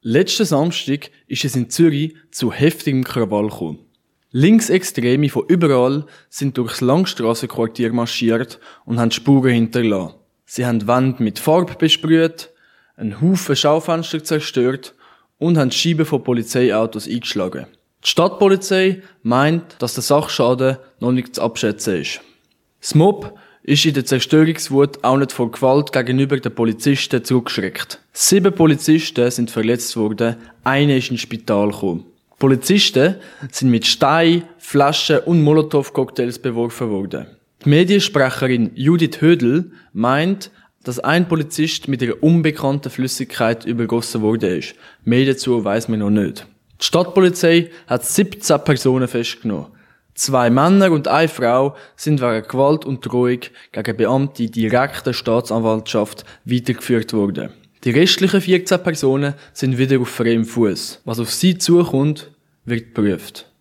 Letzten Samstag ist es in Zürich zu heftigem Krawall gekommen. Linksextreme von überall sind durchs Langstrassenquartier marschiert und haben Spuren hinterlassen. Sie haben Wände mit Farbe besprüht, einen Haufen Schaufenster zerstört und haben Scheiben von Polizeiautos eingeschlagen. Die Stadtpolizei meint, dass der Sachschaden noch nicht zu abschätzen ist. Das Mob ist in der Zerstörungswut auch nicht vor Gewalt gegenüber den Polizisten zurückgeschreckt. Sieben Polizisten sind verletzt worden, einer ist ins Spital gekommen. Polizisten sind mit Stein, Flaschen und Molotow-Cocktails beworfen worden. Die Mediensprecherin Judith Hödel meint, dass ein Polizist mit einer unbekannten Flüssigkeit übergossen worden ist. Mehr dazu weiß man noch nicht. Die Stadtpolizei hat 17 Personen festgenommen. Zwei Männer und eine Frau sind wegen Gewalt und Drohung gegen Beamte direkter Staatsanwaltschaft weitergeführt worden. Die restlichen 14 Personen sind wieder auf freiem Fuß. Was auf sie zukommt, wird geprüft.